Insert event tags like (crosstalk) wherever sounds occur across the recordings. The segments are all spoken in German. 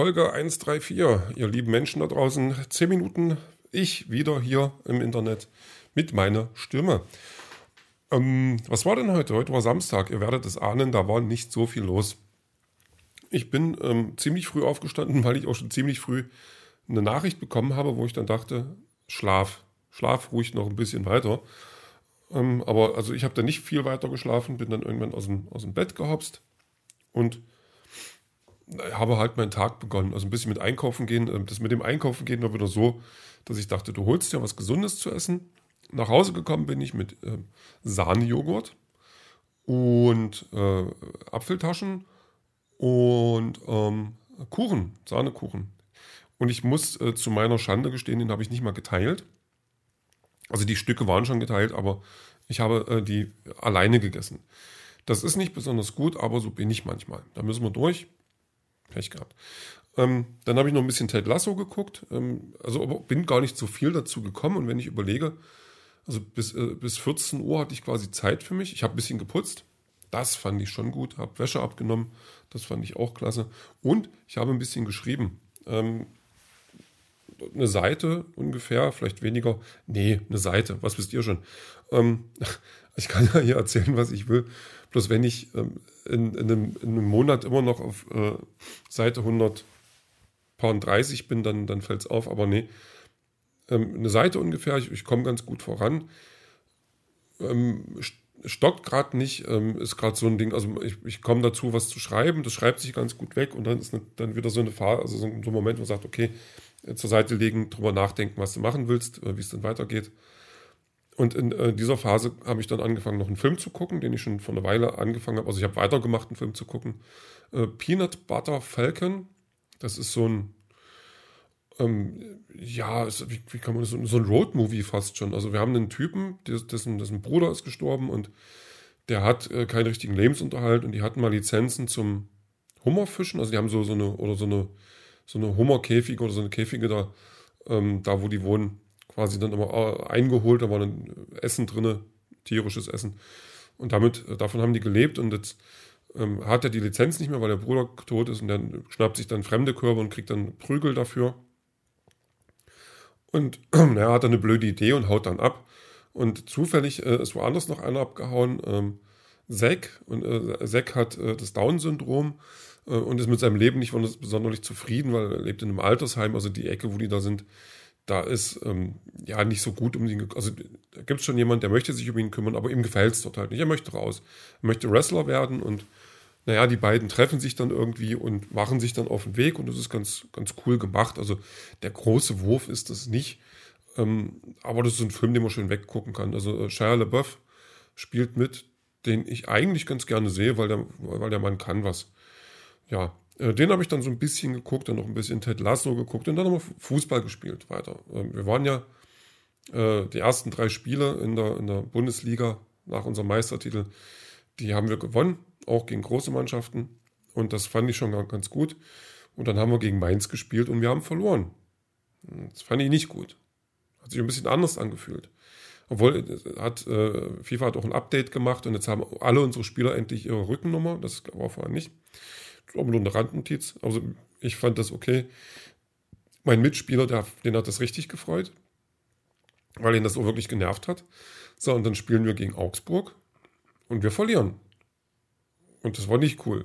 Folge 134. Ihr lieben Menschen da draußen, 10 Minuten, ich wieder hier im Internet mit meiner Stimme. Ähm, was war denn heute? Heute war Samstag. Ihr werdet es ahnen, da war nicht so viel los. Ich bin ähm, ziemlich früh aufgestanden, (laughs) weil ich auch schon ziemlich früh eine Nachricht bekommen habe, wo ich dann dachte, Schlaf, schlaf ruhig noch ein bisschen weiter. Ähm, aber also ich habe dann nicht viel weiter geschlafen, bin dann irgendwann aus dem, aus dem Bett gehopst und habe halt meinen Tag begonnen. Also ein bisschen mit Einkaufen gehen. Ähm, das mit dem Einkaufen gehen war wieder so, dass ich dachte, du holst dir was Gesundes zu essen. Nach Hause gekommen bin ich mit äh, Sahnejoghurt und äh, Apfeltaschen und ähm, Kuchen, Sahnekuchen. Und ich muss äh, zu meiner Schande gestehen, den habe ich nicht mal geteilt. Also die Stücke waren schon geteilt, aber ich habe äh, die alleine gegessen. Das ist nicht besonders gut, aber so bin ich manchmal. Da müssen wir durch. Pech gehabt. Ähm, dann habe ich noch ein bisschen Ted Lasso geguckt. Ähm, also bin gar nicht so viel dazu gekommen. Und wenn ich überlege, also bis, äh, bis 14 Uhr hatte ich quasi Zeit für mich. Ich habe ein bisschen geputzt. Das fand ich schon gut. Habe Wäsche abgenommen. Das fand ich auch klasse. Und ich habe ein bisschen geschrieben. Ähm, eine Seite ungefähr, vielleicht weniger. Nee, eine Seite, was wisst ihr schon? Ähm, (laughs) ich kann ja hier erzählen, was ich will. Bloß wenn ich ähm, in, in, einem, in, einem, Monat immer noch auf äh, Seite 130 bin, dann, dann fällt es auf. Aber nee, ähm, eine Seite ungefähr, ich, ich komme ganz gut voran. Ähm, stockt gerade nicht, ähm, ist gerade so ein Ding, also ich, ich komme dazu, was zu schreiben, das schreibt sich ganz gut weg und dann ist eine, dann wieder so eine Phase, also so ein, so ein Moment, wo man sagt, okay, zur Seite legen, drüber nachdenken, was du machen willst, äh, wie es dann weitergeht. Und in äh, dieser Phase habe ich dann angefangen, noch einen Film zu gucken, den ich schon vor einer Weile angefangen habe. Also ich habe weitergemacht, einen Film zu gucken. Äh, Peanut Butter Falcon. Das ist so ein, ähm, ja, ist, wie, wie, kann man das, so ein Roadmovie fast schon. Also wir haben einen Typen, dessen, dessen Bruder ist gestorben und der hat äh, keinen richtigen Lebensunterhalt und die hatten mal Lizenzen zum Hummerfischen. Also die haben so, so eine, oder so eine, so eine Hummerkäfige oder so eine Käfige da, ähm, da wo die wohnen quasi dann immer äh, eingeholt, da war dann Essen drin, tierisches Essen. Und damit, äh, davon haben die gelebt und jetzt ähm, hat er die Lizenz nicht mehr, weil der Bruder tot ist und dann schnappt sich dann fremde Körper und kriegt dann Prügel dafür. Und (clears throat) er hat dann eine blöde Idee und haut dann ab. Und zufällig äh, ist woanders noch einer abgehauen, ähm, Zack. Und äh, Zack hat äh, das Down-Syndrom äh, und ist mit seinem Leben nicht besonders zufrieden, weil er lebt in einem Altersheim, also die Ecke, wo die da sind, da ist ähm, ja nicht so gut um ihn, also da gibt es schon jemanden, der möchte sich um ihn kümmern, aber ihm gefällt es dort halt nicht. Er möchte raus. Er möchte Wrestler werden und naja, die beiden treffen sich dann irgendwie und machen sich dann auf den Weg und das ist ganz, ganz cool gemacht. Also der große Wurf ist das nicht, ähm, aber das ist ein Film, den man schön weggucken kann. Also äh, Shia LaBeouf spielt mit, den ich eigentlich ganz gerne sehe, weil der, weil der Mann kann was. Ja, äh, den habe ich dann so ein bisschen geguckt, dann noch ein bisschen Ted Lasso geguckt und dann wir Fußball gespielt weiter. Ähm, wir waren ja äh, die ersten drei Spiele in der, in der Bundesliga nach unserem Meistertitel, die haben wir gewonnen, auch gegen große Mannschaften. Und das fand ich schon ganz gut. Und dann haben wir gegen Mainz gespielt und wir haben verloren. Das fand ich nicht gut. Hat sich ein bisschen anders angefühlt. Obwohl, äh, hat, äh, FIFA hat auch ein Update gemacht und jetzt haben alle unsere Spieler endlich ihre Rückennummer. Das war vorher nicht aber nur eine Randnotiz. Also ich fand das okay. Mein Mitspieler, der, den hat das richtig gefreut, weil ihn das auch wirklich genervt hat. So, und dann spielen wir gegen Augsburg und wir verlieren. Und das war nicht cool.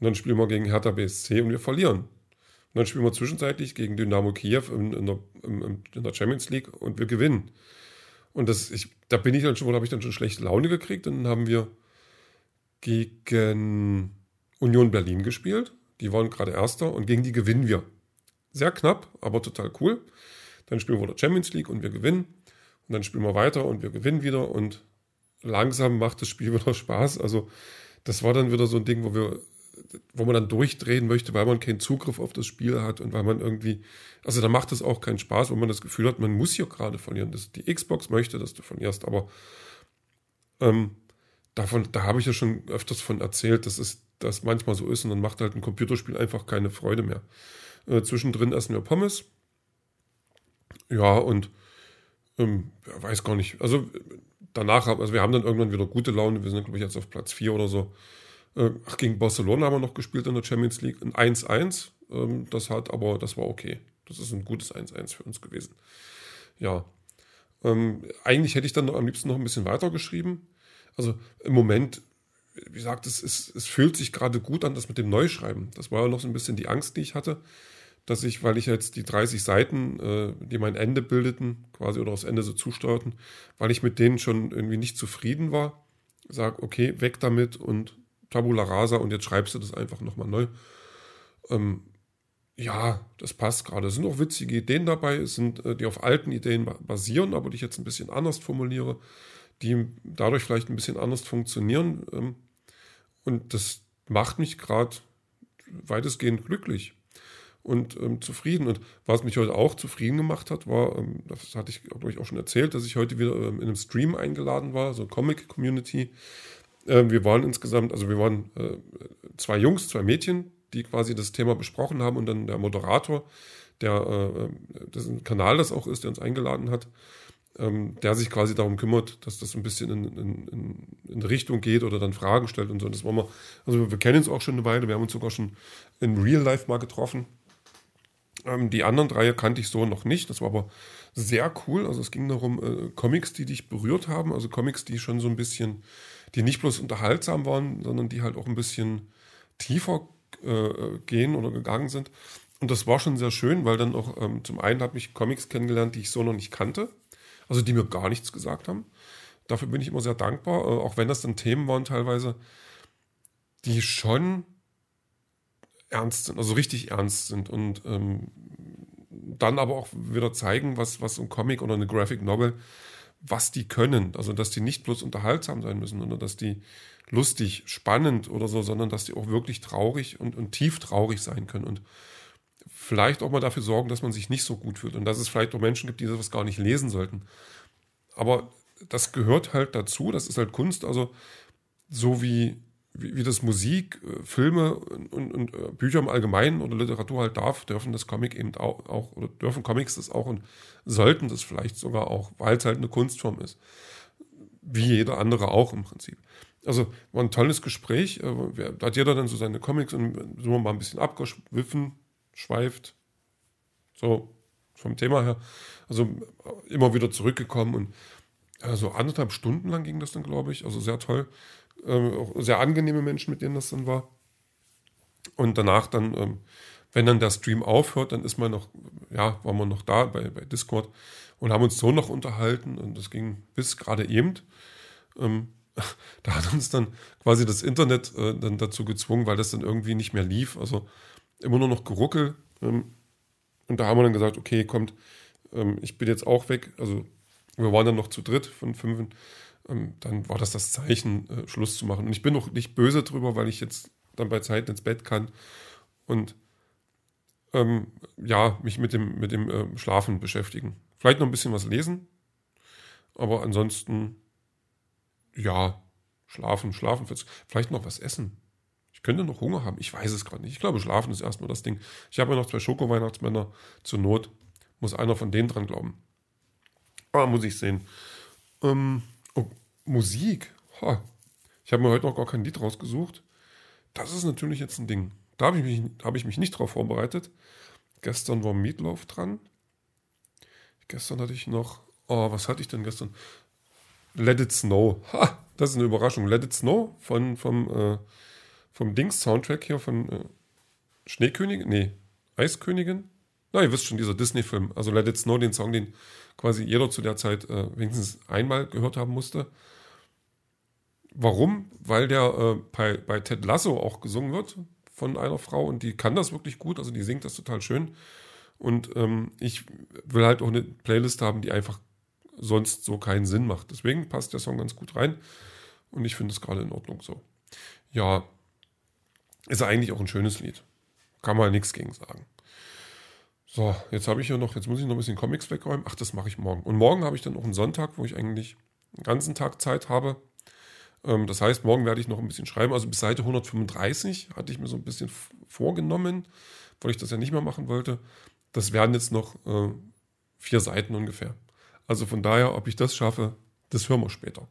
Und dann spielen wir gegen Hertha BSC und wir verlieren. Und dann spielen wir zwischenzeitlich gegen Dynamo Kiew in, in, der, in, in der, Champions League und wir gewinnen. Und das, ich, da bin ich dann schon, habe ich dann schon schlechte Laune gekriegt. Und dann haben wir gegen Union Berlin gespielt. Die waren gerade Erster und gegen die gewinnen wir. Sehr knapp, aber total cool. Dann spielen wir der Champions League und wir gewinnen. Und dann spielen wir weiter und wir gewinnen wieder und langsam macht das Spiel (laughs) wieder Spaß. Also das war dann wieder so ein Ding, wo wir, wo man dann durchdrehen möchte, weil man keinen Zugriff auf das Spiel hat und weil man irgendwie, also da macht es auch keinen Spaß, wenn man das Gefühl hat, man muss hier gerade verlieren. Das, die Xbox möchte, dass du verlierst, aber ähm, davon, da habe ich ja schon öfters von erzählt, das ist das manchmal so ist und dann macht halt ein Computerspiel einfach keine Freude mehr. Äh, zwischendrin essen wir Pommes. Ja, und ähm, weiß gar nicht. Also danach, also wir haben dann irgendwann wieder gute Laune. Wir sind, glaube ich, jetzt auf Platz 4 oder so. Äh, ach, gegen Barcelona haben wir noch gespielt in der Champions League. Ein 1-1. ähm, das hat, aber das war okay. Das ist ein gutes 1-1 für uns gewesen. Ja. Ähm, eigentlich hätte ich dann noch am liebsten noch ein bisschen weiter geschrieben. Also im Moment, wie gesagt, es, es, es fühlt sich gerade gut an, das mit dem Neuschreiben. Das war ja noch so ein bisschen die Angst, die ich hatte, dass ich, weil ich jetzt die 30 Seiten, äh, die mein Ende bildeten, quasi oder das Ende so zusteuerten, weil ich mit denen schon irgendwie nicht zufrieden war, sage, okay, weg damit und Tabula rasa und jetzt schreibst du das einfach nochmal neu. Ähm, ja, das passt gerade. Es sind auch witzige Ideen dabei, es sind, äh, die auf alten Ideen basieren, aber die ich jetzt ein bisschen anders formuliere, die dadurch vielleicht ein bisschen anders funktionieren. Ähm, und das macht mich gerade weitestgehend glücklich und ähm, zufrieden. Und was mich heute auch zufrieden gemacht hat, war, ähm, das hatte ich, glaube ich, auch schon erzählt, dass ich heute wieder ähm, in einem Stream eingeladen war, so Comic-Community. Äh, wir waren insgesamt, also wir waren äh, zwei Jungs, zwei Mädchen, die quasi das Thema besprochen haben und dann der Moderator, der äh, das ein Kanal das auch ist, der uns eingeladen hat, ähm, der sich quasi darum kümmert, dass das ein bisschen in, in, in Richtung geht oder dann Fragen stellt und so. Das wollen wir, also wir kennen uns auch schon eine Weile, wir haben uns sogar schon in Real Life mal getroffen. Ähm, die anderen drei kannte ich so noch nicht, das war aber sehr cool. Also es ging darum, äh, Comics, die dich berührt haben, also Comics, die schon so ein bisschen, die nicht bloß unterhaltsam waren, sondern die halt auch ein bisschen tiefer äh, gehen oder gegangen sind. Und das war schon sehr schön, weil dann auch ähm, zum einen habe ich Comics kennengelernt, die ich so noch nicht kannte, also die mir gar nichts gesagt haben. Dafür bin ich immer sehr dankbar, äh, auch wenn das dann Themen waren teilweise, die schon ernst sind, also richtig ernst sind und ähm, dann aber auch wieder zeigen, was, was ein Comic oder eine Graphic Novel, was die können. Also dass die nicht bloß unterhaltsam sein müssen, sondern dass die lustig, spannend oder so, sondern dass die auch wirklich traurig und, und tief traurig sein können und vielleicht auch mal dafür sorgen, dass man sich nicht so gut fühlt und dass es vielleicht auch Menschen gibt, die sowas gar nicht lesen sollten. Aber das gehört halt dazu, das ist halt Kunst, also so wie, wie, wie das Musik, äh, Filme und, und, äh, Bücher im Allgemeinen oder Literatur halt darf, dürfen das Comic eben auch, auch, oder dürfen Comics das auch und sollten das vielleicht sogar auch, weil es halt eine Kunstform ist. Wie jeder andere auch im Prinzip. Also war ein tolles Gespräch. Äh, da hat jeder dann so seine Comics und wir mal ein bisschen abgeschwiffen, schweift. So vom Thema her. Also immer wieder zurückgekommen und also anderthalb Stunden lang ging das dann, glaube ich. Also sehr toll. Ähm, auch sehr angenehme Menschen, mit denen das dann war. Und danach dann, ähm, wenn dann der Stream aufhört, dann ist man noch, ja, waren wir noch da bei, bei Discord und haben uns so noch unterhalten und das ging bis gerade eben. Ähm, (laughs) da hat uns dann quasi das Internet äh, dann dazu gezwungen, weil das dann irgendwie nicht mehr lief. Also immer nur noch geruckelt. Ähm, und da haben wir dann gesagt, okay, kommt, ähm, ich bin jetzt auch weg. Also wir waren dann noch zu dritt von fünf. Ähm, dann war das das Zeichen, äh, Schluss zu machen. Und ich bin noch nicht böse drüber, weil ich jetzt dann bei Zeit ins Bett kann und ähm, ja, mich mit dem, mit dem äh, Schlafen beschäftigen. Vielleicht noch ein bisschen was lesen, aber ansonsten ja, schlafen, schlafen, vielleicht noch was essen. Ich könnte noch Hunger haben, ich weiß es gerade nicht. Ich glaube, schlafen ist erstmal das Ding. Ich habe ja noch zwei Schoko-Weihnachtsmänner. Zur Not muss einer von denen dran glauben. Aber muss ich sehen. Ähm, Musik. Ha. Ich habe mir heute noch gar kein Lied rausgesucht. Das ist natürlich jetzt ein Ding. Da habe ich, mich, hab ich mich nicht drauf vorbereitet. Gestern war Meatloaf dran. Gestern hatte ich noch. Oh, was hatte ich denn gestern? Let It Snow. Ha, das ist eine Überraschung. Let It Snow von, vom, äh, vom Dings-Soundtrack hier von äh, Schneekönigin? Nee, Eiskönigin? Na, ihr wisst schon, dieser Disney-Film. Also Let It Snow, den Song, den quasi jeder zu der Zeit äh, wenigstens einmal gehört haben musste. Warum? Weil der äh, bei, bei Ted Lasso auch gesungen wird von einer Frau und die kann das wirklich gut, also die singt das total schön. Und ähm, ich will halt auch eine Playlist haben, die einfach sonst so keinen Sinn macht. Deswegen passt der Song ganz gut rein und ich finde es gerade in Ordnung so. Ja, ist eigentlich auch ein schönes Lied. Kann man nichts gegen sagen. So, jetzt habe ich hier noch, jetzt muss ich noch ein bisschen Comics wegräumen. Ach, das mache ich morgen. Und morgen habe ich dann auch einen Sonntag, wo ich eigentlich den ganzen Tag Zeit habe. Ähm, das heißt, morgen werde ich noch ein bisschen schreiben. Also bis Seite 135 hatte ich mir so ein bisschen vorgenommen, weil ich das ja nicht mehr machen wollte. Das werden jetzt noch äh, vier Seiten ungefähr. Also von daher, ob ich das schaffe, das hören wir später.